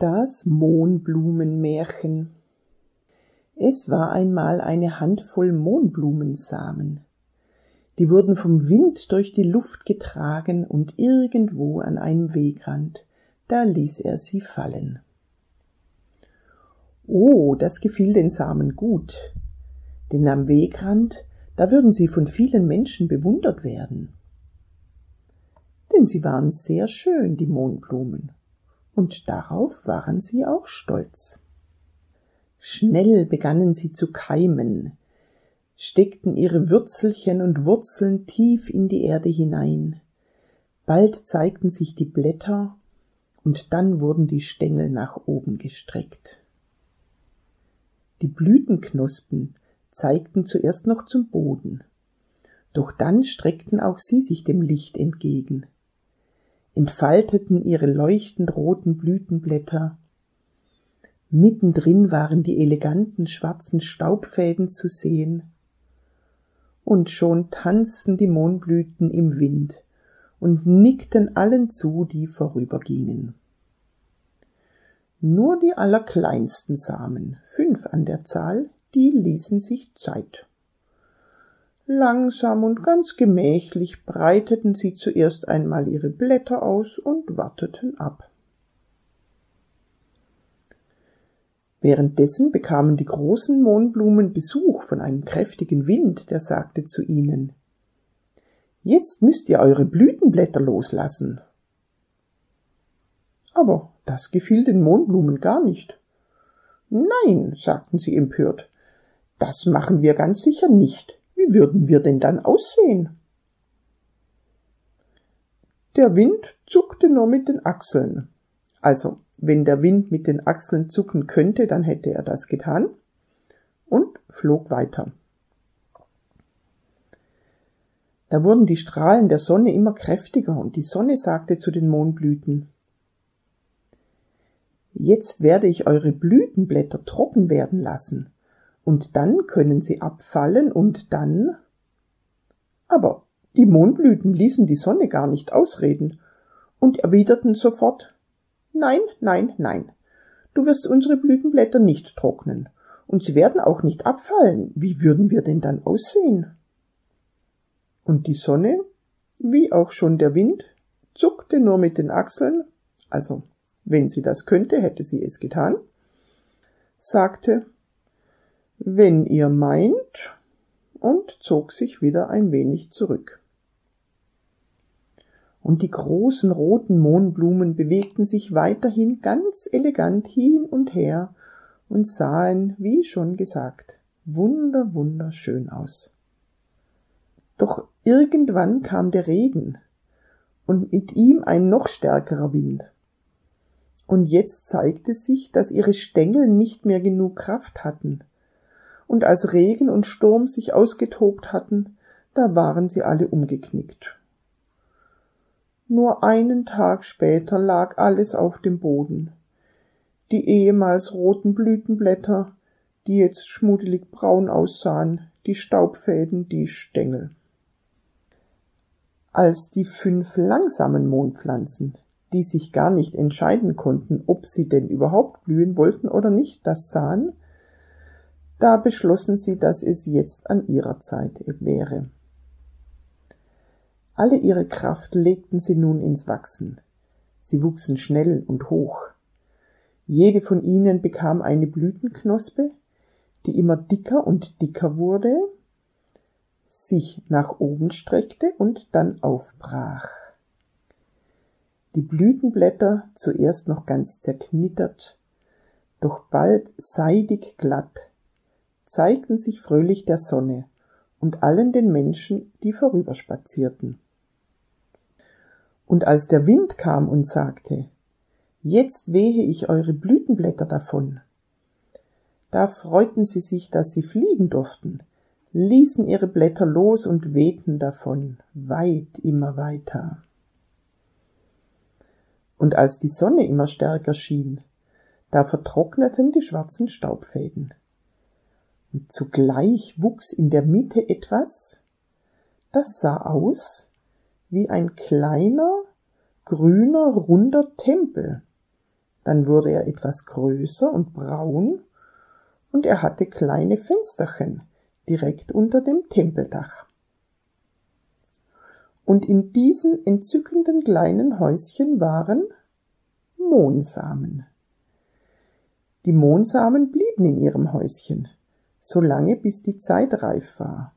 Das Mohnblumenmärchen Es war einmal eine Handvoll Mohnblumensamen. Die wurden vom Wind durch die Luft getragen und irgendwo an einem Wegrand, da ließ er sie fallen. Oh, das gefiel den Samen gut, denn am Wegrand, da würden sie von vielen Menschen bewundert werden. Denn sie waren sehr schön, die Mohnblumen und darauf waren sie auch stolz. Schnell begannen sie zu keimen, steckten ihre Würzelchen und Wurzeln tief in die Erde hinein. Bald zeigten sich die Blätter, und dann wurden die Stängel nach oben gestreckt. Die Blütenknospen zeigten zuerst noch zum Boden, doch dann streckten auch sie sich dem Licht entgegen entfalteten ihre leuchtend roten Blütenblätter. Mittendrin waren die eleganten schwarzen Staubfäden zu sehen. Und schon tanzten die Mohnblüten im Wind und nickten allen zu, die vorübergingen. Nur die allerkleinsten Samen, fünf an der Zahl, die ließen sich Zeit. Langsam und ganz gemächlich breiteten sie zuerst einmal ihre Blätter aus und warteten ab. Währenddessen bekamen die großen Mohnblumen Besuch von einem kräftigen Wind, der sagte zu ihnen Jetzt müsst ihr eure Blütenblätter loslassen. Aber das gefiel den Mohnblumen gar nicht. Nein, sagten sie empört, das machen wir ganz sicher nicht. Wie würden wir denn dann aussehen? Der Wind zuckte nur mit den Achseln. Also, wenn der Wind mit den Achseln zucken könnte, dann hätte er das getan und flog weiter. Da wurden die Strahlen der Sonne immer kräftiger und die Sonne sagte zu den Mohnblüten, Jetzt werde ich eure Blütenblätter trocken werden lassen und dann können sie abfallen und dann. Aber die Mohnblüten ließen die Sonne gar nicht ausreden und erwiderten sofort Nein, nein, nein. Du wirst unsere Blütenblätter nicht trocknen, und sie werden auch nicht abfallen. Wie würden wir denn dann aussehen? Und die Sonne, wie auch schon der Wind, zuckte nur mit den Achseln, also wenn sie das könnte, hätte sie es getan, sagte wenn ihr meint, und zog sich wieder ein wenig zurück. Und die großen roten Mohnblumen bewegten sich weiterhin ganz elegant hin und her und sahen, wie schon gesagt, wunder wunderschön aus. Doch irgendwann kam der Regen und mit ihm ein noch stärkerer Wind. Und jetzt zeigte sich, dass ihre Stängel nicht mehr genug Kraft hatten und als Regen und Sturm sich ausgetobt hatten, da waren sie alle umgeknickt. Nur einen Tag später lag alles auf dem Boden. Die ehemals roten Blütenblätter, die jetzt schmuddelig braun aussahen, die Staubfäden, die Stängel. Als die fünf langsamen Mondpflanzen, die sich gar nicht entscheiden konnten, ob sie denn überhaupt blühen wollten oder nicht, das sahen, da beschlossen sie, dass es jetzt an ihrer Zeit wäre. Alle ihre Kraft legten sie nun ins Wachsen. Sie wuchsen schnell und hoch. Jede von ihnen bekam eine Blütenknospe, die immer dicker und dicker wurde, sich nach oben streckte und dann aufbrach. Die Blütenblätter zuerst noch ganz zerknittert, doch bald seidig glatt, zeigten sich fröhlich der Sonne und allen den Menschen, die vorüberspazierten. Und als der Wind kam und sagte, Jetzt wehe ich eure Blütenblätter davon, da freuten sie sich, dass sie fliegen durften, ließen ihre Blätter los und wehten davon, weit immer weiter. Und als die Sonne immer stärker schien, da vertrockneten die schwarzen Staubfäden und zugleich wuchs in der Mitte etwas, das sah aus wie ein kleiner, grüner, runder Tempel. Dann wurde er etwas größer und braun, und er hatte kleine Fensterchen direkt unter dem Tempeldach. Und in diesen entzückenden kleinen Häuschen waren Mohnsamen. Die Mohnsamen blieben in ihrem Häuschen, so lange bis die Zeit reif war.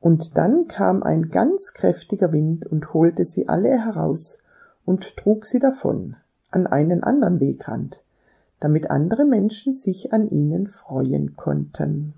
Und dann kam ein ganz kräftiger Wind und holte sie alle heraus und trug sie davon an einen anderen Wegrand, damit andere Menschen sich an ihnen freuen konnten.